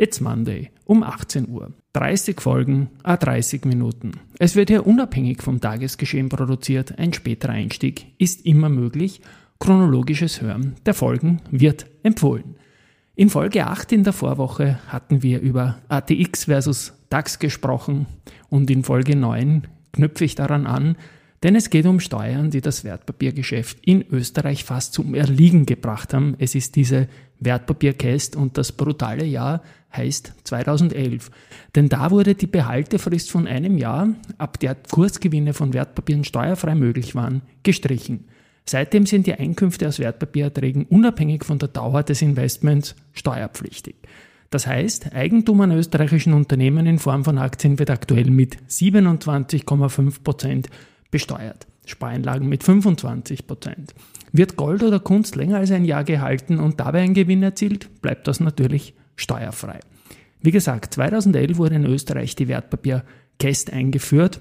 It's Monday um 18 Uhr. 30 Folgen, a 30 Minuten. Es wird hier unabhängig vom Tagesgeschehen produziert. Ein späterer Einstieg ist immer möglich. Chronologisches Hören der Folgen wird empfohlen. In Folge 8 in der Vorwoche hatten wir über ATX versus DAX gesprochen und in Folge 9 knüpfe ich daran an, denn es geht um Steuern, die das Wertpapiergeschäft in Österreich fast zum Erliegen gebracht haben. Es ist diese Wertpapierkäst und das brutale Jahr heißt 2011. Denn da wurde die Behaltefrist von einem Jahr, ab der Kursgewinne von Wertpapieren steuerfrei möglich waren, gestrichen. Seitdem sind die Einkünfte aus Wertpapiererträgen unabhängig von der Dauer des Investments steuerpflichtig. Das heißt, Eigentum an österreichischen Unternehmen in Form von Aktien wird aktuell mit 27,5 Prozent besteuert. Spareinlagen mit 25 Prozent. Wird Gold oder Kunst länger als ein Jahr gehalten und dabei ein Gewinn erzielt, bleibt das natürlich steuerfrei. Wie gesagt, 2011 wurde in Österreich die Wertpapierkäst eingeführt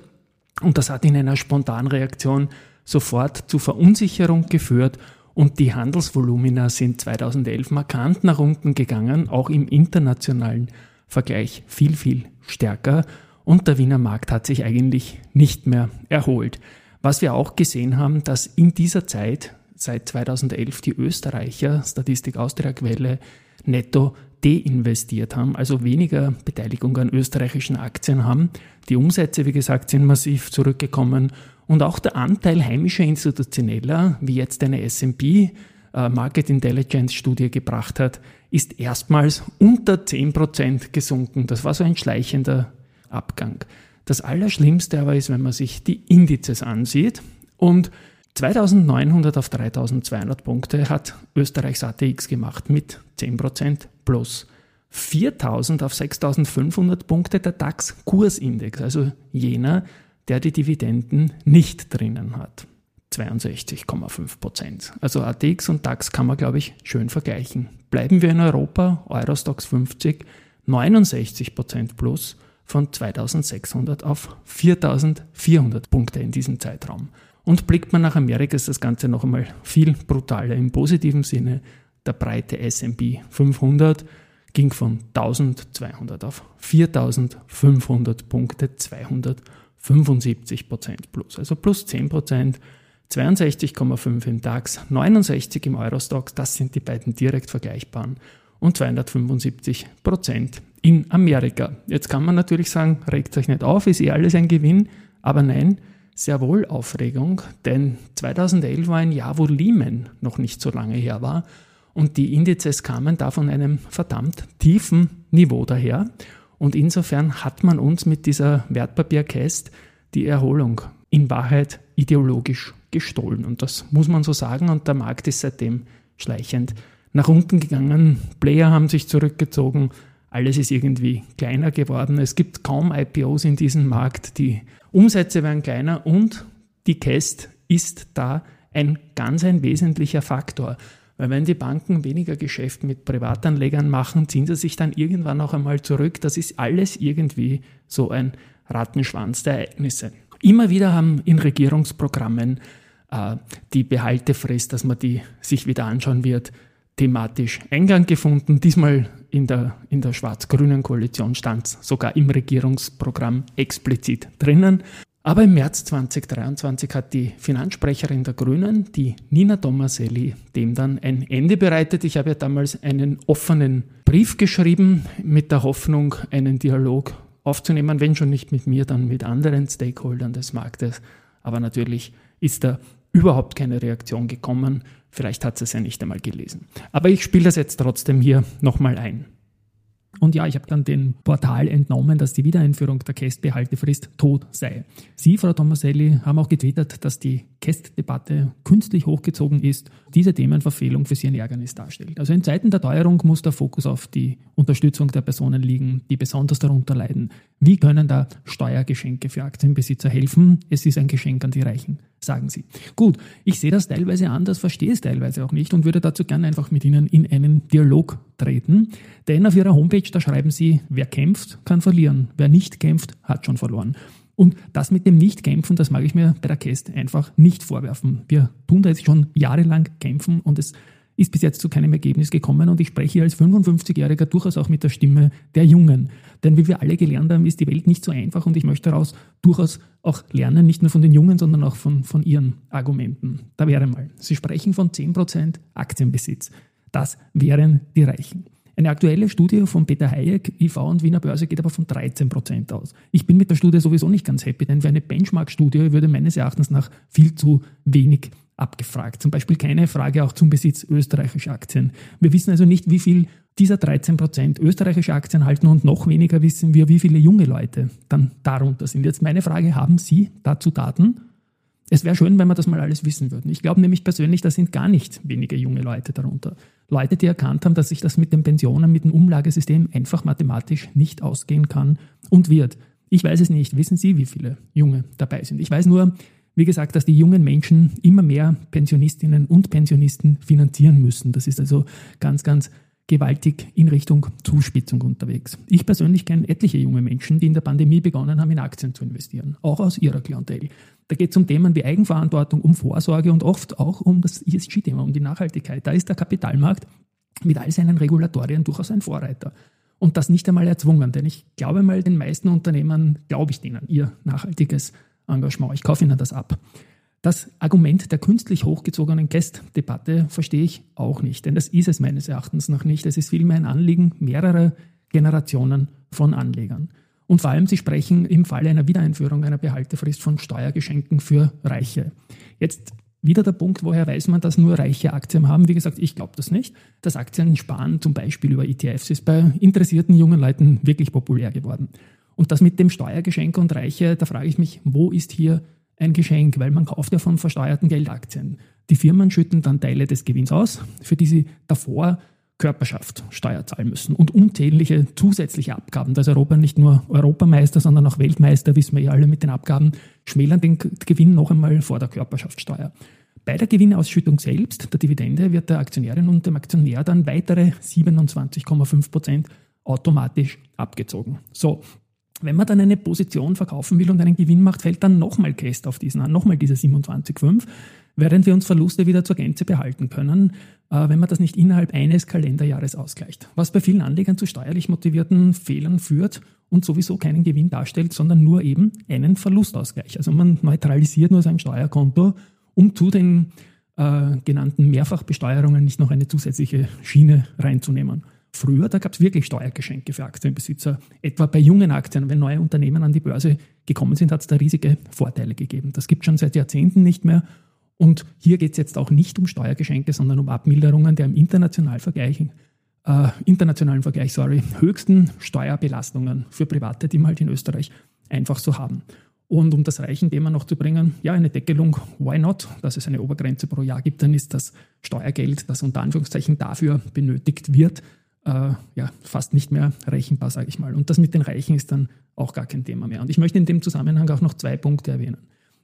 und das hat in einer Spontanreaktion sofort zu Verunsicherung geführt und die Handelsvolumina sind 2011 markant nach unten gegangen, auch im internationalen Vergleich viel, viel stärker und der Wiener Markt hat sich eigentlich nicht mehr erholt. Was wir auch gesehen haben, dass in dieser Zeit, seit 2011, die Österreicher, Statistik Austria Quelle, netto deinvestiert haben, also weniger Beteiligung an österreichischen Aktien haben. Die Umsätze, wie gesagt, sind massiv zurückgekommen und auch der Anteil heimischer Institutioneller, wie jetzt eine S&P äh, Market Intelligence Studie gebracht hat, ist erstmals unter 10% gesunken. Das war so ein schleichender Abgang. Das Allerschlimmste aber ist, wenn man sich die Indizes ansieht und 2900 auf 3200 Punkte hat Österreichs ATX gemacht mit 10% plus. 4000 auf 6500 Punkte der DAX-Kursindex, also jener, der die Dividenden nicht drinnen hat. 62,5% Also ATX und DAX kann man, glaube ich, schön vergleichen. Bleiben wir in Europa, Eurostox 50, 69% plus von 2600 auf 4400 Punkte in diesem Zeitraum. Und blickt man nach Amerika, ist das Ganze noch einmal viel brutaler im positiven Sinne. Der breite SP 500 ging von 1200 auf 4500 Punkte, 275 Prozent plus, also plus 10 Prozent. 62,5 im DAX, 69 im Eurostox, das sind die beiden direkt vergleichbaren und 275 Prozent in Amerika. Jetzt kann man natürlich sagen, regt euch nicht auf, ist eh alles ein Gewinn, aber nein, sehr wohl Aufregung, denn 2011 war ein Jahr, wo Lehman noch nicht so lange her war und die Indizes kamen da von einem verdammt tiefen Niveau daher und insofern hat man uns mit dieser Wertpapierkäst die Erholung in Wahrheit ideologisch gestohlen und das muss man so sagen und der Markt ist seitdem schleichend nach unten gegangen, Player haben sich zurückgezogen, alles ist irgendwie kleiner geworden. Es gibt kaum IPOs in diesem Markt, die Umsätze werden kleiner und die Cast ist da ein ganz ein wesentlicher Faktor. Weil wenn die Banken weniger Geschäft mit Privatanlegern machen, ziehen sie sich dann irgendwann auch einmal zurück. Das ist alles irgendwie so ein Rattenschwanz der Ereignisse. Immer wieder haben in Regierungsprogrammen äh, die Behaltefrist, dass man die sich wieder anschauen wird, thematisch Eingang gefunden. Diesmal in der, in der schwarz-grünen Koalition stand es sogar im Regierungsprogramm explizit drinnen. Aber im März 2023 hat die Finanzsprecherin der Grünen, die Nina Tomaselli, dem dann ein Ende bereitet. Ich habe ja damals einen offenen Brief geschrieben mit der Hoffnung, einen Dialog aufzunehmen, wenn schon nicht mit mir, dann mit anderen Stakeholdern des Marktes. Aber natürlich ist da überhaupt keine Reaktion gekommen. Vielleicht hat sie es ja nicht einmal gelesen. Aber ich spiele das jetzt trotzdem hier nochmal ein. Und ja, ich habe dann dem Portal entnommen, dass die Wiedereinführung der Kästbehaltefrist tot sei. Sie, Frau Tomaselli, haben auch getwittert, dass die Kästdebatte künstlich hochgezogen ist, diese Themenverfehlung für sie ein Ärgernis darstellt. Also in Zeiten der Teuerung muss der Fokus auf die Unterstützung der Personen liegen, die besonders darunter leiden. Wie können da Steuergeschenke für Aktienbesitzer helfen? Es ist ein Geschenk an die Reichen, sagen sie. Gut, ich sehe das teilweise anders, verstehe es teilweise auch nicht und würde dazu gerne einfach mit Ihnen in einen Dialog treten. Denn auf Ihrer Homepage, da schreiben Sie, wer kämpft, kann verlieren. Wer nicht kämpft, hat schon verloren. Und das mit dem Nicht-Kämpfen, das mag ich mir bei der Käst einfach nicht vorwerfen. Wir tun da jetzt schon jahrelang kämpfen und es ist bis jetzt zu keinem Ergebnis gekommen und ich spreche hier als 55-Jähriger durchaus auch mit der Stimme der Jungen. Denn wie wir alle gelernt haben, ist die Welt nicht so einfach und ich möchte daraus durchaus auch lernen, nicht nur von den Jungen, sondern auch von, von ihren Argumenten. Da wäre mal, Sie sprechen von 10% Aktienbesitz. Das wären die Reichen. Eine aktuelle Studie von Peter Hayek, IV und Wiener Börse geht aber von 13 Prozent aus. Ich bin mit der Studie sowieso nicht ganz happy, denn für eine Benchmark-Studie würde meines Erachtens nach viel zu wenig abgefragt. Zum Beispiel keine Frage auch zum Besitz österreichischer Aktien. Wir wissen also nicht, wie viel dieser 13 Prozent österreichische Aktien halten und noch weniger wissen wir, wie viele junge Leute dann darunter sind. Jetzt meine Frage, haben Sie dazu Daten? Es wäre schön, wenn wir das mal alles wissen würden. Ich glaube nämlich persönlich, da sind gar nicht wenige junge Leute darunter. Leute, die erkannt haben, dass sich das mit den Pensionen, mit dem Umlagesystem einfach mathematisch nicht ausgehen kann und wird. Ich weiß es nicht. Wissen Sie, wie viele Junge dabei sind? Ich weiß nur, wie gesagt, dass die jungen Menschen immer mehr Pensionistinnen und Pensionisten finanzieren müssen. Das ist also ganz, ganz gewaltig in Richtung Zuspitzung unterwegs. Ich persönlich kenne etliche junge Menschen, die in der Pandemie begonnen haben, in Aktien zu investieren, auch aus ihrer Klientel. Da geht es um Themen wie Eigenverantwortung, um Vorsorge und oft auch um das ESG-Thema, um die Nachhaltigkeit. Da ist der Kapitalmarkt mit all seinen Regulatorien durchaus ein Vorreiter. Und das nicht einmal erzwungen, denn ich glaube mal, den meisten Unternehmern glaube ich denen ihr nachhaltiges Engagement. Ich kaufe ihnen das ab. Das Argument der künstlich hochgezogenen Guest-Debatte verstehe ich auch nicht, denn das ist es meines Erachtens noch nicht. Es ist vielmehr ein Anliegen mehrerer Generationen von Anlegern. Und vor allem, Sie sprechen im Falle einer Wiedereinführung einer Behaltefrist von Steuergeschenken für Reiche. Jetzt wieder der Punkt, woher weiß man, dass nur reiche Aktien haben? Wie gesagt, ich glaube das nicht. Das Aktiensparen zum Beispiel über ETFs ist bei interessierten jungen Leuten wirklich populär geworden. Und das mit dem Steuergeschenk und Reiche, da frage ich mich, wo ist hier ein Geschenk? Weil man kauft ja von versteuerten Geld Aktien. Die Firmen schütten dann Teile des Gewinns aus, für die sie davor Körperschaft Steuer zahlen müssen und unzählige zusätzliche Abgaben. Da ist Europa nicht nur Europameister, sondern auch Weltmeister, wissen wir ja alle mit den Abgaben, schmälern den Gewinn noch einmal vor der Körperschaftssteuer. Bei der Gewinnausschüttung selbst, der Dividende, wird der Aktionärin und dem Aktionär dann weitere 27,5 Prozent automatisch abgezogen. So, wenn man dann eine Position verkaufen will und einen Gewinn macht, fällt dann nochmal Käst auf diesen an, nochmal diese 27,5 während wir uns Verluste wieder zur Gänze behalten können, äh, wenn man das nicht innerhalb eines Kalenderjahres ausgleicht. Was bei vielen Anlegern zu steuerlich motivierten Fehlern führt und sowieso keinen Gewinn darstellt, sondern nur eben einen Verlustausgleich. Also man neutralisiert nur sein Steuerkonto, um zu den äh, genannten Mehrfachbesteuerungen nicht noch eine zusätzliche Schiene reinzunehmen. Früher, da gab es wirklich Steuergeschenke für Aktienbesitzer. Etwa bei jungen Aktien, wenn neue Unternehmen an die Börse gekommen sind, hat es da riesige Vorteile gegeben. Das gibt es schon seit Jahrzehnten nicht mehr und hier geht es jetzt auch nicht um Steuergeschenke, sondern um Abmilderungen der im internationalen Vergleich, äh, internationalen Vergleich sorry, höchsten Steuerbelastungen für Private, die man halt in Österreich einfach so haben. Und um das Reichenthema noch zu bringen, ja, eine Deckelung, why not? Dass es eine Obergrenze pro Jahr gibt, dann ist das Steuergeld, das unter Anführungszeichen dafür benötigt wird, äh, ja, fast nicht mehr rechenbar, sage ich mal. Und das mit den Reichen ist dann auch gar kein Thema mehr. Und ich möchte in dem Zusammenhang auch noch zwei Punkte erwähnen.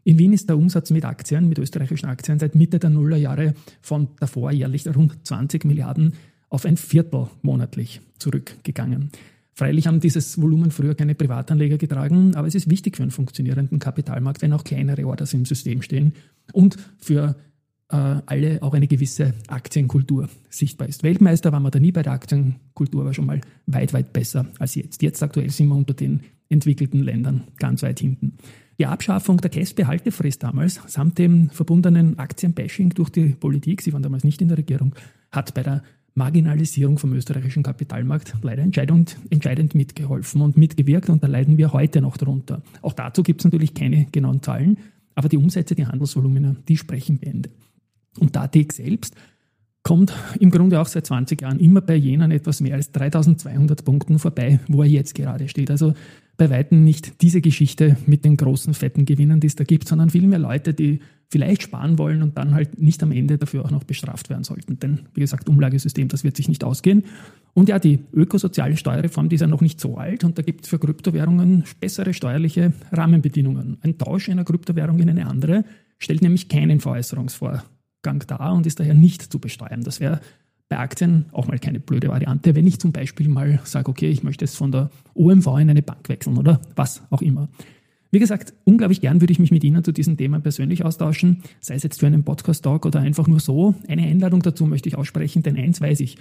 In Wien ist der Umsatz mit Aktien, mit österreichischen Aktien seit Mitte der Nullerjahre von davor jährlich rund 20 Milliarden auf ein Viertel monatlich zurückgegangen. Freilich haben dieses Volumen früher keine Privatanleger getragen, aber es ist wichtig für einen funktionierenden Kapitalmarkt, wenn auch kleinere Orders im System stehen und für alle auch eine gewisse Aktienkultur sichtbar ist. Weltmeister waren wir da nie bei der Aktienkultur, aber schon mal weit, weit besser als jetzt. Jetzt aktuell sind wir unter den entwickelten Ländern ganz weit hinten. Die Abschaffung der Cash-Behaltefrist damals, samt dem verbundenen Aktienbashing durch die Politik, sie waren damals nicht in der Regierung, hat bei der Marginalisierung vom österreichischen Kapitalmarkt leider entscheidend, entscheidend mitgeholfen und mitgewirkt und da leiden wir heute noch darunter. Auch dazu gibt es natürlich keine genauen Zahlen, aber die Umsätze, die Handelsvolumina, die sprechen Bände. Und Datex selbst kommt im Grunde auch seit 20 Jahren immer bei jenen etwas mehr als 3200 Punkten vorbei, wo er jetzt gerade steht. Also bei Weitem nicht diese Geschichte mit den großen, fetten Gewinnern, die es da gibt, sondern vielmehr Leute, die vielleicht sparen wollen und dann halt nicht am Ende dafür auch noch bestraft werden sollten. Denn, wie gesagt, Umlagesystem, das wird sich nicht ausgehen. Und ja, die ökosoziale Steuerreform, die ist ja noch nicht so alt und da gibt es für Kryptowährungen bessere steuerliche Rahmenbedingungen. Ein Tausch einer Kryptowährung in eine andere stellt nämlich keinen Veräußerungsvorgang dar und ist daher nicht zu besteuern. Das wäre bei Aktien auch mal keine blöde Variante, wenn ich zum Beispiel mal sage, okay, ich möchte es von der OMV in eine Bank wechseln oder was auch immer. Wie gesagt, unglaublich gern würde ich mich mit Ihnen zu diesem Thema persönlich austauschen, sei es jetzt für einen Podcast-Talk oder einfach nur so. Eine Einladung dazu möchte ich aussprechen, denn eins weiß ich,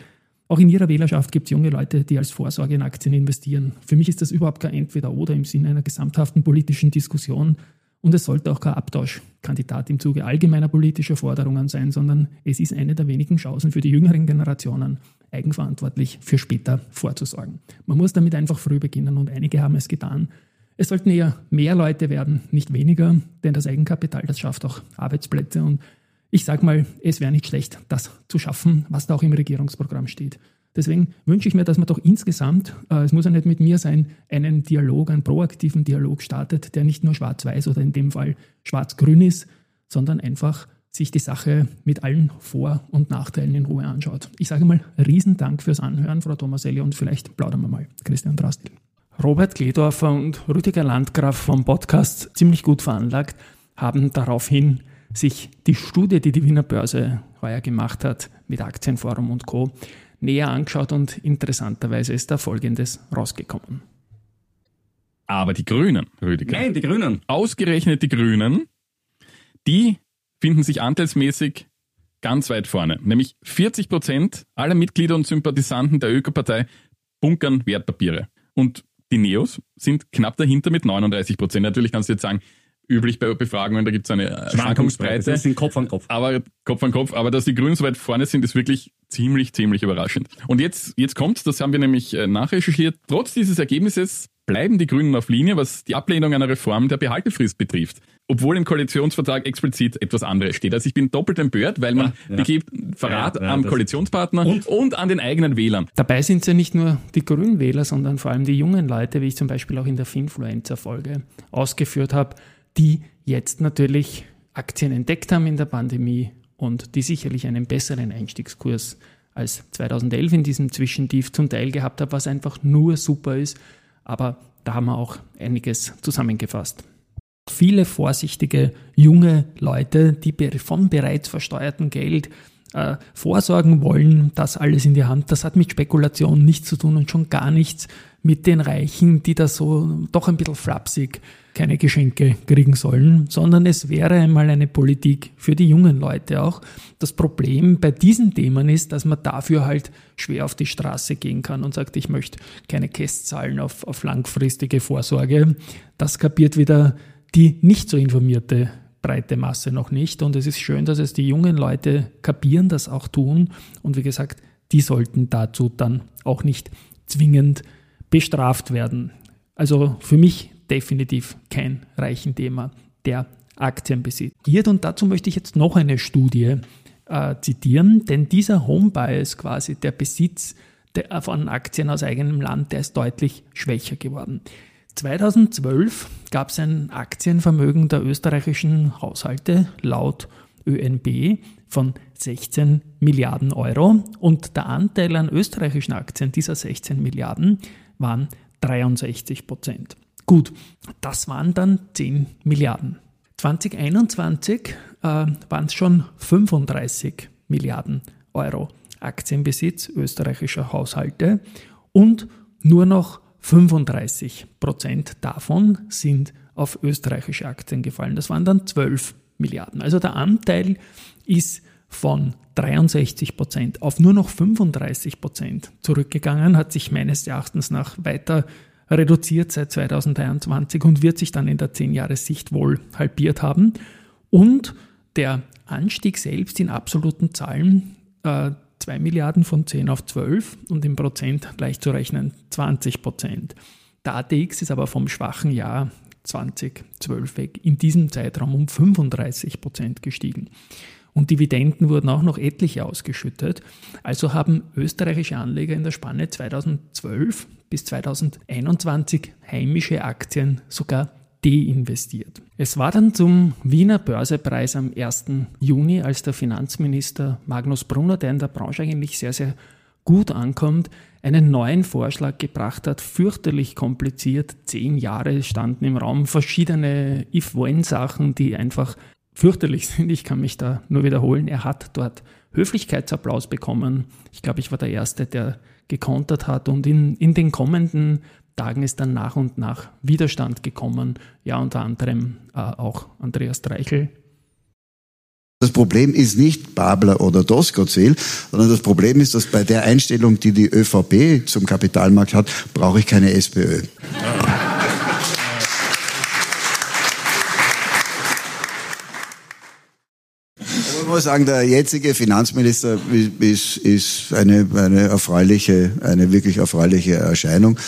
auch in Ihrer Wählerschaft gibt es junge Leute, die als Vorsorge in Aktien investieren. Für mich ist das überhaupt kein Entweder-Oder im Sinne einer gesamthaften politischen Diskussion, und es sollte auch kein Abtauschkandidat im Zuge allgemeiner politischer Forderungen sein, sondern es ist eine der wenigen Chancen für die jüngeren Generationen, eigenverantwortlich für später vorzusorgen. Man muss damit einfach früh beginnen und einige haben es getan. Es sollten eher mehr Leute werden, nicht weniger, denn das Eigenkapital, das schafft auch Arbeitsplätze und ich sage mal, es wäre nicht schlecht, das zu schaffen, was da auch im Regierungsprogramm steht. Deswegen wünsche ich mir, dass man doch insgesamt, äh, es muss ja nicht mit mir sein, einen Dialog, einen proaktiven Dialog startet, der nicht nur schwarz-weiß oder in dem Fall schwarz-grün ist, sondern einfach sich die Sache mit allen Vor- und Nachteilen in Ruhe anschaut. Ich sage mal Riesendank fürs Anhören, Frau Thomaselli, und vielleicht plaudern wir mal. Christian Drastil. Robert Kledorfer und Rüdiger Landgraf vom Podcast ziemlich gut veranlagt haben daraufhin sich die Studie, die die Wiener Börse heuer gemacht hat, mit Aktienforum und Co näher angeschaut und interessanterweise ist da Folgendes rausgekommen. Aber die Grünen, Rüdiger. Nein, die Grünen. Ausgerechnet die Grünen, die finden sich anteilsmäßig ganz weit vorne. Nämlich 40 Prozent aller Mitglieder und Sympathisanten der Ökopartei bunkern Wertpapiere. Und die Neos sind knapp dahinter mit 39 Prozent. Natürlich kannst du jetzt sagen, üblich bei Befragungen, da gibt es eine Schwankungsbreite. Das sind Kopf an Kopf. Aber Kopf an Kopf. Aber dass die Grünen so weit vorne sind, ist wirklich ziemlich, ziemlich überraschend. Und jetzt, jetzt kommt, das haben wir nämlich äh, nachrecherchiert, trotz dieses Ergebnisses bleiben die Grünen auf Linie, was die Ablehnung einer Reform der Behaltefrist betrifft. Obwohl im Koalitionsvertrag explizit etwas anderes steht. Also ich bin doppelt empört, weil man ja, ja. begibt Verrat ja, am Koalitionspartner und? und? an den eigenen Wählern. Dabei sind es ja nicht nur die Grünen Wähler, sondern vor allem die jungen Leute, wie ich zum Beispiel auch in der Finfluencer-Folge ausgeführt habe, die jetzt natürlich Aktien entdeckt haben in der Pandemie und die sicherlich einen besseren Einstiegskurs als 2011 in diesem Zwischentief zum Teil gehabt haben, was einfach nur super ist. Aber da haben wir auch einiges zusammengefasst. Viele vorsichtige junge Leute, die vom bereits versteuerten Geld äh, vorsorgen wollen, das alles in die Hand, das hat mit Spekulation nichts zu tun und schon gar nichts mit den Reichen, die da so doch ein bisschen flapsig keine Geschenke kriegen sollen, sondern es wäre einmal eine Politik für die jungen Leute auch. Das Problem bei diesen Themen ist, dass man dafür halt schwer auf die Straße gehen kann und sagt, ich möchte keine Kästzahlen auf, auf langfristige Vorsorge. Das kapiert wieder die nicht so informierte breite Masse noch nicht. Und es ist schön, dass es die jungen Leute kapieren, das auch tun. Und wie gesagt, die sollten dazu dann auch nicht zwingend bestraft werden. Also für mich definitiv kein Reichenthema, der Aktien besitzt. Und dazu möchte ich jetzt noch eine Studie äh, zitieren, denn dieser Home Bias quasi, der Besitz der, von Aktien aus eigenem Land, der ist deutlich schwächer geworden. 2012 gab es ein Aktienvermögen der österreichischen Haushalte laut ÖNB von 16 Milliarden Euro und der Anteil an österreichischen Aktien dieser 16 Milliarden waren 63 Prozent. Gut, das waren dann 10 Milliarden. 2021 äh, waren es schon 35 Milliarden Euro Aktienbesitz österreichischer Haushalte und nur noch 35 Prozent davon sind auf österreichische Aktien gefallen. Das waren dann 12 Milliarden. Also der Anteil ist von 63 Prozent auf nur noch 35 Prozent zurückgegangen, hat sich meines Erachtens nach weiter reduziert seit 2023 und wird sich dann in der 10-Jahres-Sicht wohl halbiert haben. Und der Anstieg selbst in absoluten Zahlen, äh, 2 Milliarden von 10 auf 12 und im Prozent leicht zu rechnen 20 Prozent. Der ATX ist aber vom schwachen Jahr 2012 weg in diesem Zeitraum um 35 Prozent gestiegen. Und Dividenden wurden auch noch etliche ausgeschüttet. Also haben österreichische Anleger in der Spanne 2012 bis 2021 heimische Aktien sogar deinvestiert. Es war dann zum Wiener Börsepreis am 1. Juni, als der Finanzminister Magnus Brunner, der in der Branche eigentlich sehr, sehr gut ankommt, einen neuen Vorschlag gebracht hat, fürchterlich kompliziert. Zehn Jahre standen im Raum verschiedene If-When-Sachen, die einfach fürchterlich sind. Ich kann mich da nur wiederholen. Er hat dort Höflichkeitsapplaus bekommen. Ich glaube, ich war der Erste, der gekontert hat. Und in, in den kommenden Tagen ist dann nach und nach Widerstand gekommen. Ja, unter anderem äh, auch Andreas Dreichel. Das Problem ist nicht Babler oder Doskozil, sondern das Problem ist, dass bei der Einstellung, die die ÖVP zum Kapitalmarkt hat, brauche ich keine SPÖ. ich muss sagen, der jetzige Finanzminister ist, ist eine, eine erfreuliche, eine wirklich erfreuliche Erscheinung.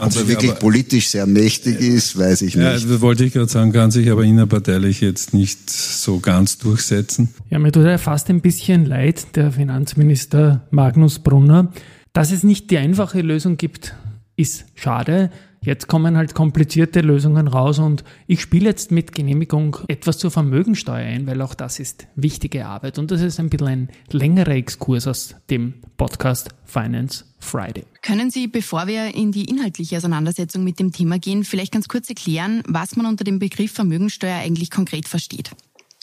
Ob er wirklich politisch sehr mächtig ist, weiß ich nicht. Ja, das wollte ich gerade sagen, kann sich aber innerparteilich jetzt nicht so ganz durchsetzen. Ja, mir tut er fast ein bisschen leid, der Finanzminister Magnus Brunner. Dass es nicht die einfache Lösung gibt, ist schade. Jetzt kommen halt komplizierte Lösungen raus und ich spiele jetzt mit Genehmigung etwas zur Vermögensteuer ein, weil auch das ist wichtige Arbeit und das ist ein bisschen ein längerer Exkurs aus dem Podcast Finance Friday. Können Sie, bevor wir in die inhaltliche Auseinandersetzung mit dem Thema gehen, vielleicht ganz kurz erklären, was man unter dem Begriff Vermögensteuer eigentlich konkret versteht?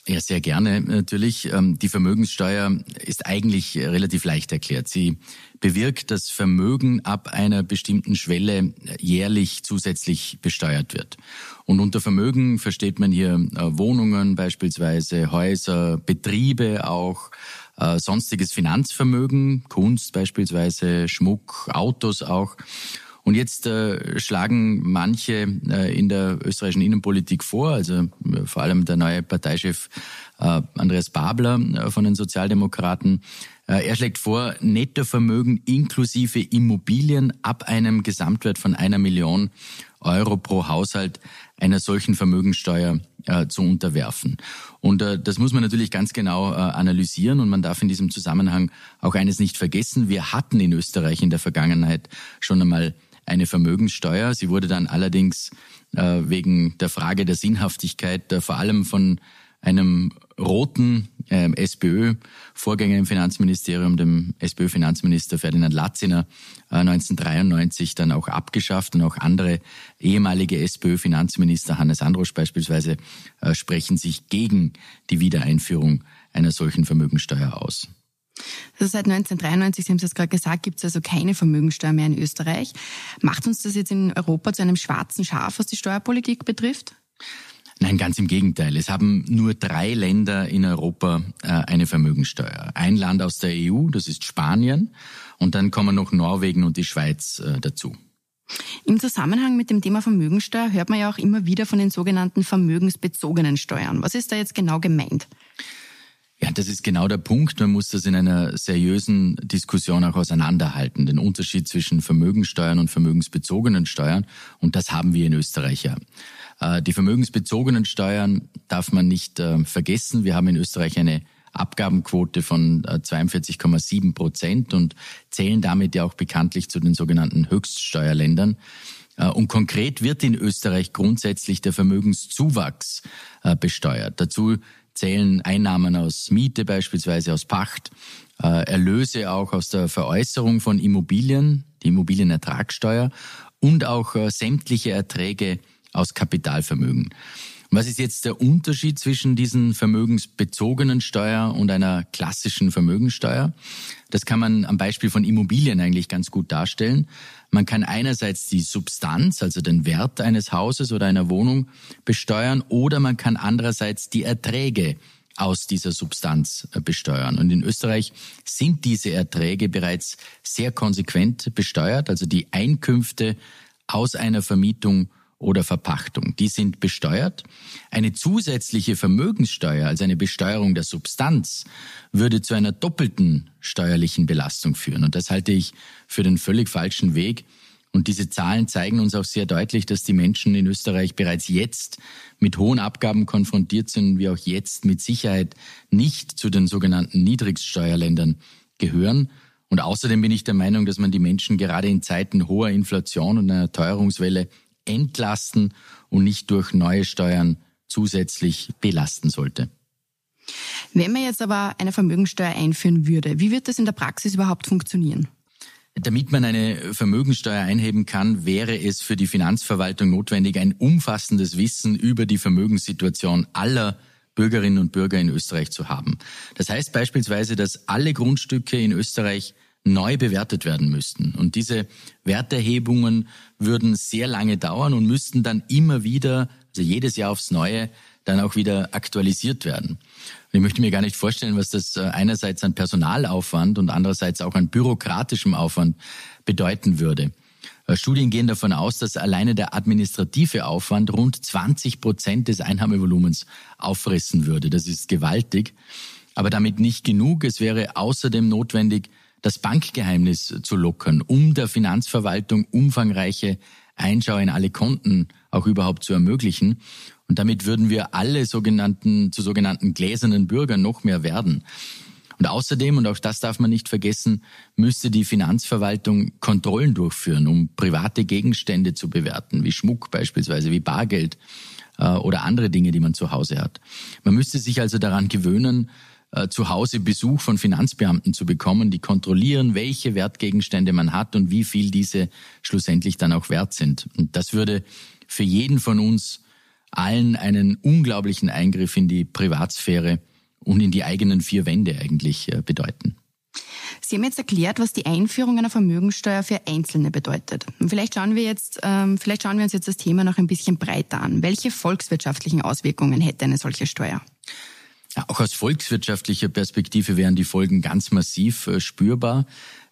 Ja, sehr gerne natürlich. Ähm, die Vermögenssteuer ist eigentlich relativ leicht erklärt. Sie bewirkt, dass Vermögen ab einer bestimmten Schwelle jährlich zusätzlich besteuert wird. Und unter Vermögen versteht man hier äh, Wohnungen beispielsweise, Häuser, Betriebe auch, äh, sonstiges Finanzvermögen, Kunst beispielsweise, Schmuck, Autos auch. Und jetzt äh, schlagen manche äh, in der österreichischen Innenpolitik vor, also äh, vor allem der neue Parteichef äh, Andreas Babler äh, von den Sozialdemokraten, er schlägt vor, Nettovermögen inklusive Immobilien ab einem Gesamtwert von einer Million Euro pro Haushalt einer solchen Vermögensteuer äh, zu unterwerfen. Und äh, das muss man natürlich ganz genau äh, analysieren und man darf in diesem Zusammenhang auch eines nicht vergessen. Wir hatten in Österreich in der Vergangenheit schon einmal eine Vermögenssteuer. Sie wurde dann allerdings äh, wegen der Frage der Sinnhaftigkeit äh, vor allem von einem roten äh, SPÖ-Vorgänger im Finanzministerium, dem SPÖ-Finanzminister Ferdinand Latziner, äh, 1993 dann auch abgeschafft und auch andere ehemalige SPÖ-Finanzminister, Hannes Androsch beispielsweise, äh, sprechen sich gegen die Wiedereinführung einer solchen Vermögensteuer aus. Also seit 1993, Sie haben es gerade gesagt, gibt es also keine Vermögensteuer mehr in Österreich. Macht uns das jetzt in Europa zu einem schwarzen Schaf, was die Steuerpolitik betrifft? Nein, ganz im Gegenteil. Es haben nur drei Länder in Europa äh, eine Vermögensteuer. Ein Land aus der EU, das ist Spanien, und dann kommen noch Norwegen und die Schweiz äh, dazu. Im Zusammenhang mit dem Thema Vermögensteuer hört man ja auch immer wieder von den sogenannten vermögensbezogenen Steuern. Was ist da jetzt genau gemeint? Ja, das ist genau der Punkt. Man muss das in einer seriösen Diskussion auch auseinanderhalten. Den Unterschied zwischen Vermögensteuern und vermögensbezogenen Steuern. Und das haben wir in Österreich ja. Äh, die vermögensbezogenen Steuern darf man nicht äh, vergessen. Wir haben in Österreich eine Abgabenquote von 42,7 äh, Prozent und zählen damit ja auch bekanntlich zu den sogenannten Höchststeuerländern. Und konkret wird in Österreich grundsätzlich der Vermögenszuwachs besteuert. Dazu zählen Einnahmen aus Miete beispielsweise, aus Pacht, äh, Erlöse auch aus der Veräußerung von Immobilien, die Immobilienertragssteuer und auch äh, sämtliche Erträge aus Kapitalvermögen. Was ist jetzt der Unterschied zwischen diesen vermögensbezogenen Steuer und einer klassischen Vermögensteuer? Das kann man am Beispiel von Immobilien eigentlich ganz gut darstellen. Man kann einerseits die Substanz, also den Wert eines Hauses oder einer Wohnung besteuern oder man kann andererseits die Erträge aus dieser Substanz äh, besteuern. Und in Österreich sind diese Erträge bereits sehr konsequent besteuert, also die Einkünfte aus einer Vermietung oder Verpachtung. Die sind besteuert. Eine zusätzliche Vermögenssteuer, also eine Besteuerung der Substanz, würde zu einer doppelten steuerlichen Belastung führen. Und das halte ich für den völlig falschen Weg. Und diese Zahlen zeigen uns auch sehr deutlich, dass die Menschen in Österreich bereits jetzt mit hohen Abgaben konfrontiert sind, wie auch jetzt mit Sicherheit nicht zu den sogenannten Niedrigsteuerländern gehören. Und außerdem bin ich der Meinung, dass man die Menschen gerade in Zeiten hoher Inflation und einer Teuerungswelle entlasten und nicht durch neue Steuern zusätzlich belasten sollte. Wenn man jetzt aber eine Vermögensteuer einführen würde, wie wird das in der Praxis überhaupt funktionieren? Damit man eine Vermögensteuer einheben kann, wäre es für die Finanzverwaltung notwendig, ein umfassendes Wissen über die Vermögenssituation aller Bürgerinnen und Bürger in Österreich zu haben. Das heißt beispielsweise, dass alle Grundstücke in Österreich neu bewertet werden müssten. Und diese Werterhebungen würden sehr lange dauern und müssten dann immer wieder, also jedes Jahr aufs Neue, dann auch wieder aktualisiert werden. Und ich möchte mir gar nicht vorstellen, was das äh, einerseits an Personalaufwand und andererseits auch an bürokratischem Aufwand bedeuten würde. Äh, Studien gehen davon aus, dass alleine der administrative Aufwand rund 20 Prozent des Einnahmevolumens auffressen würde. Das ist gewaltig. Aber damit nicht genug. Es wäre außerdem notwendig, das Bankgeheimnis zu lockern, um der Finanzverwaltung umfangreiche Einschau in alle Konten auch überhaupt zu ermöglichen. Und damit würden wir alle sogenannten, zu sogenannten gläsernen Bürgern noch mehr werden. Und außerdem, und auch das darf man nicht vergessen, müsste die Finanzverwaltung Kontrollen durchführen, um private Gegenstände zu bewerten, wie Schmuck beispielsweise, wie Bargeld äh, oder andere Dinge, die man zu Hause hat. Man müsste sich also daran gewöhnen, zu Hause Besuch von Finanzbeamten zu bekommen, die kontrollieren, welche Wertgegenstände man hat und wie viel diese schlussendlich dann auch wert sind. Und das würde für jeden von uns allen einen unglaublichen Eingriff in die Privatsphäre und in die eigenen vier Wände eigentlich äh, bedeuten. Sie haben jetzt erklärt, was die Einführung einer Vermögensteuer für Einzelne bedeutet. Und vielleicht schauen wir jetzt, ähm, vielleicht schauen wir uns jetzt das Thema noch ein bisschen breiter an. Welche volkswirtschaftlichen Auswirkungen hätte eine solche Steuer? Auch aus volkswirtschaftlicher Perspektive wären die Folgen ganz massiv äh, spürbar.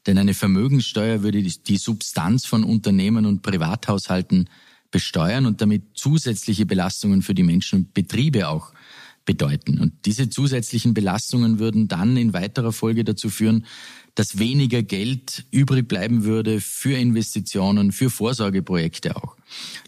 Denn eine Vermögensteuer würde die Substanz von Unternehmen und Privathaushalten besteuern und damit zusätzliche Belastungen für die Menschen und Betriebe auch bedeuten. Und diese zusätzlichen Belastungen würden dann in weiterer Folge dazu führen, dass weniger Geld übrig bleiben würde für Investitionen, für Vorsorgeprojekte auch.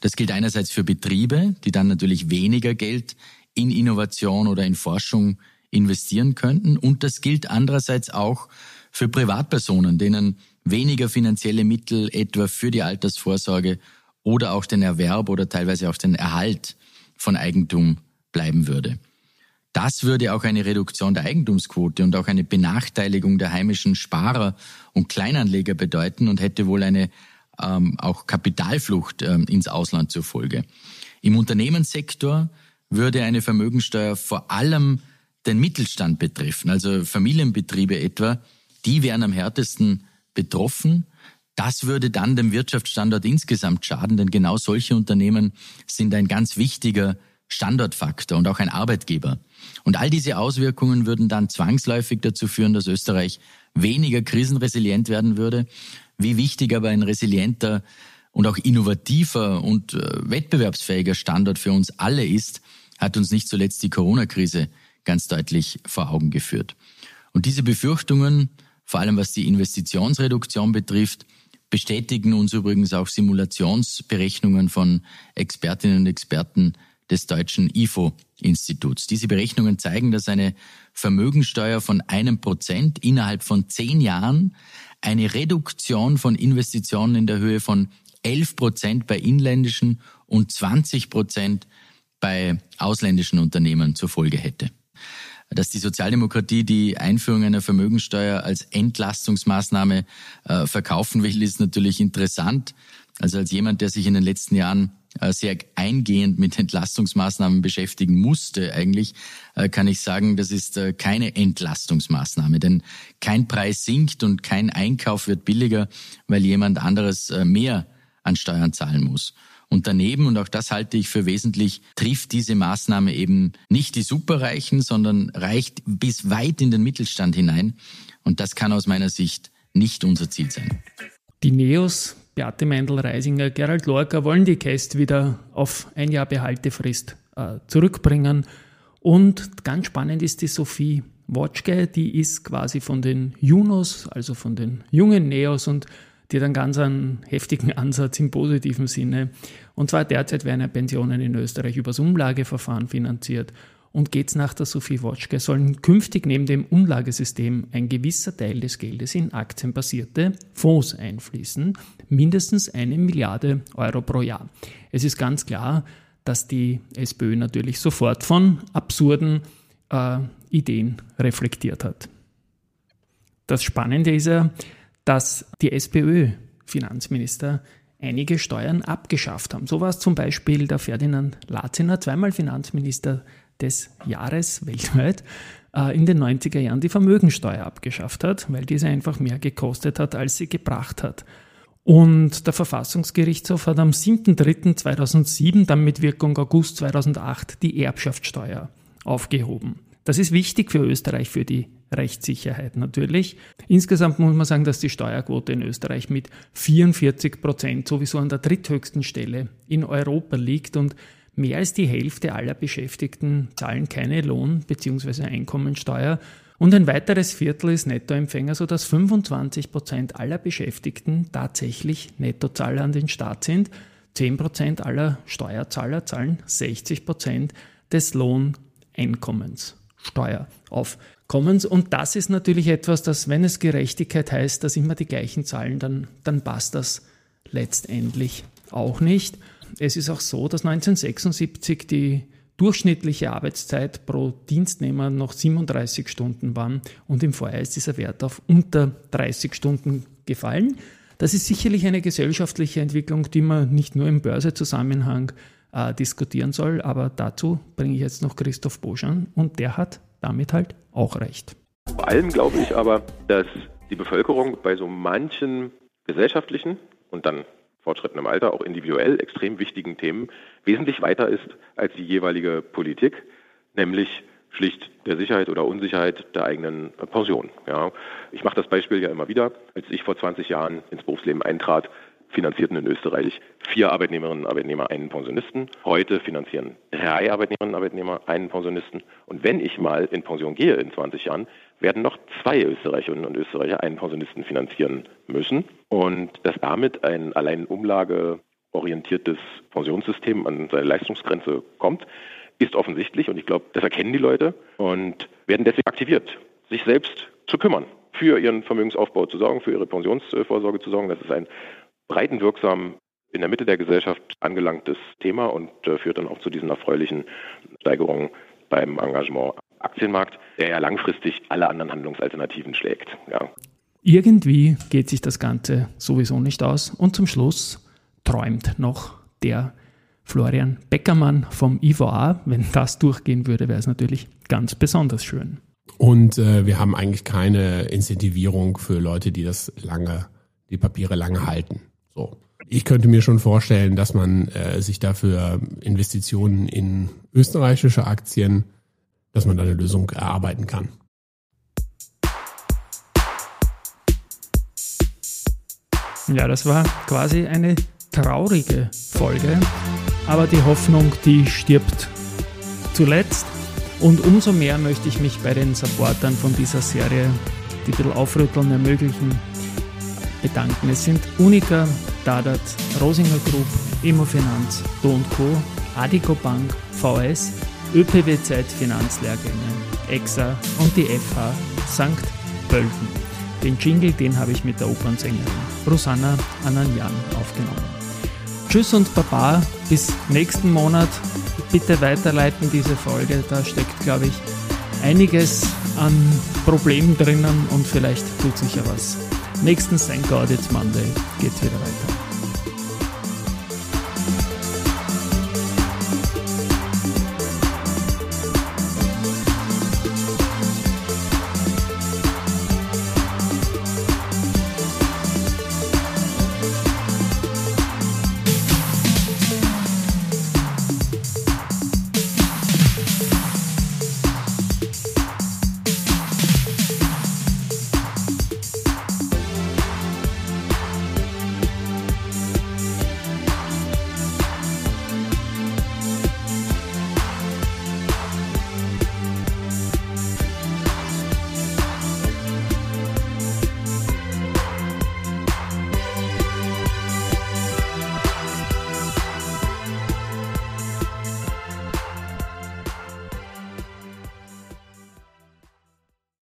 Das gilt einerseits für Betriebe, die dann natürlich weniger Geld in Innovation oder in Forschung investieren könnten. Und das gilt andererseits auch für Privatpersonen, denen weniger finanzielle Mittel etwa für die Altersvorsorge oder auch den Erwerb oder teilweise auch den Erhalt von Eigentum bleiben würde. Das würde auch eine Reduktion der Eigentumsquote und auch eine Benachteiligung der heimischen Sparer und Kleinanleger bedeuten und hätte wohl eine ähm, auch Kapitalflucht ähm, ins Ausland zur Folge. Im Unternehmenssektor würde eine Vermögensteuer vor allem den Mittelstand betreffen, also Familienbetriebe etwa, die wären am härtesten betroffen das würde dann dem Wirtschaftsstandort insgesamt schaden, denn genau solche Unternehmen sind ein ganz wichtiger Standortfaktor und auch ein Arbeitgeber. Und all diese Auswirkungen würden dann zwangsläufig dazu führen, dass Österreich weniger krisenresilient werden würde. Wie wichtig aber ein resilienter und auch innovativer und äh, wettbewerbsfähiger Standort für uns alle ist, hat uns nicht zuletzt die Corona-Krise ganz deutlich vor Augen geführt. Und diese Befürchtungen, vor allem was die Investitionsreduktion betrifft, bestätigen uns übrigens auch Simulationsberechnungen von Expertinnen und Experten des deutschen IFO-Instituts. Diese Berechnungen zeigen, dass eine Vermögensteuer von einem Prozent innerhalb von zehn Jahren eine Reduktion von Investitionen in der Höhe von 11 Prozent bei inländischen und 20 Prozent bei ausländischen Unternehmen zur Folge hätte. Dass die Sozialdemokratie die Einführung einer Vermögensteuer als Entlastungsmaßnahme äh, verkaufen will, ist natürlich interessant. Also als jemand, der sich in den letzten Jahren äh, sehr eingehend mit Entlastungsmaßnahmen beschäftigen musste, eigentlich äh, kann ich sagen, das ist äh, keine Entlastungsmaßnahme, denn kein Preis sinkt und kein Einkauf wird billiger, weil jemand anderes mehr an Steuern zahlen muss. Und daneben, und auch das halte ich für wesentlich, trifft diese Maßnahme eben nicht die Superreichen, sondern reicht bis weit in den Mittelstand hinein. Und das kann aus meiner Sicht nicht unser Ziel sein. Die Neos, Beate Meindl-Reisinger, Gerald Lorca wollen die Käst wieder auf ein Jahr Behaltefrist äh, zurückbringen. Und ganz spannend ist die Sophie Wotschke, die ist quasi von den Junos, also von den jungen Neos und die einen ganz einen heftigen Ansatz im positiven Sinne. Und zwar derzeit werden Pensionen in Österreich übers Umlageverfahren finanziert. Und geht's nach der Sophie Wotschke, sollen künftig neben dem Umlagesystem ein gewisser Teil des Geldes in aktienbasierte Fonds einfließen, mindestens eine Milliarde Euro pro Jahr. Es ist ganz klar, dass die SPÖ natürlich sofort von absurden äh, Ideen reflektiert hat. Das Spannende ist ja, dass die SPÖ-Finanzminister einige Steuern abgeschafft haben. So war es zum Beispiel der Ferdinand Latziner, zweimal Finanzminister des Jahres weltweit, äh, in den 90er Jahren die Vermögensteuer abgeschafft hat, weil diese einfach mehr gekostet hat, als sie gebracht hat. Und der Verfassungsgerichtshof hat am 7.3.2007, dann mit Wirkung August 2008, die Erbschaftssteuer aufgehoben. Das ist wichtig für Österreich, für die Rechtssicherheit natürlich. Insgesamt muss man sagen, dass die Steuerquote in Österreich mit 44 Prozent sowieso an der dritthöchsten Stelle in Europa liegt und mehr als die Hälfte aller Beschäftigten zahlen keine Lohn- bzw. Einkommensteuer und ein weiteres Viertel ist Nettoempfänger, sodass 25 Prozent aller Beschäftigten tatsächlich Nettozahler an den Staat sind. 10 Prozent aller Steuerzahler zahlen 60 Prozent des Lohneinkommens. Steueraufkommens. Und das ist natürlich etwas, dass, wenn es Gerechtigkeit heißt, dass immer die gleichen zahlen, dann, dann passt das letztendlich auch nicht. Es ist auch so, dass 1976 die durchschnittliche Arbeitszeit pro Dienstnehmer noch 37 Stunden waren und im Vorjahr ist dieser Wert auf unter 30 Stunden gefallen. Das ist sicherlich eine gesellschaftliche Entwicklung, die man nicht nur im Börsezusammenhang äh, diskutieren soll. Aber dazu bringe ich jetzt noch Christoph Boschan und der hat damit halt auch recht. Vor allem glaube ich aber, dass die Bevölkerung bei so manchen gesellschaftlichen und dann Fortschritten im Alter, auch individuell extrem wichtigen Themen wesentlich weiter ist als die jeweilige Politik, nämlich schlicht der Sicherheit oder Unsicherheit der eigenen Pension. Ja. Ich mache das Beispiel ja immer wieder. Als ich vor 20 Jahren ins Berufsleben eintrat, finanzierten in Österreich vier Arbeitnehmerinnen und Arbeitnehmer einen Pensionisten. Heute finanzieren drei Arbeitnehmerinnen und Arbeitnehmer einen Pensionisten. Und wenn ich mal in Pension gehe in 20 Jahren, werden noch zwei Österreicherinnen und Österreicher einen Pensionisten finanzieren müssen. Und dass damit ein allein umlageorientiertes Pensionssystem an seine Leistungsgrenze kommt, ist offensichtlich. Und ich glaube, das erkennen die Leute und werden deswegen aktiviert, sich selbst zu kümmern für ihren Vermögensaufbau zu sorgen, für ihre Pensionsvorsorge zu sorgen. Das ist ein breitenwirksam in der Mitte der Gesellschaft angelangtes Thema und äh, führt dann auch zu diesen erfreulichen Steigerungen beim Engagement Aktienmarkt, der ja langfristig alle anderen Handlungsalternativen schlägt. Ja. Irgendwie geht sich das Ganze sowieso nicht aus und zum Schluss träumt noch der Florian Beckermann vom IVA. Wenn das durchgehen würde, wäre es natürlich ganz besonders schön. Und äh, wir haben eigentlich keine Incentivierung für Leute, die das lange, die Papiere lange halten. So. Ich könnte mir schon vorstellen, dass man äh, sich dafür Investitionen in österreichische Aktien, dass man da eine Lösung erarbeiten kann. Ja, das war quasi eine traurige Folge, aber die Hoffnung, die stirbt zuletzt. Und umso mehr möchte ich mich bei den Supportern von dieser Serie, die ein bisschen aufrütteln ermöglichen, bedanken. Es sind Unica, Dadat, Rosinger Group, Immofinanz, Do Co., Adico Bank, VS, ÖPWZ Finanzlehrgänge, EXA und die FH St. Pölten. Den Jingle, den habe ich mit der Opernsängerin Rosanna Ananjan aufgenommen. Tschüss und Baba, bis nächsten Monat. Bitte weiterleiten diese Folge, da steckt, glaube ich, einiges an Problemen drinnen und vielleicht tut sich ja was. Nächsten Thank God Monday geht's wieder weiter.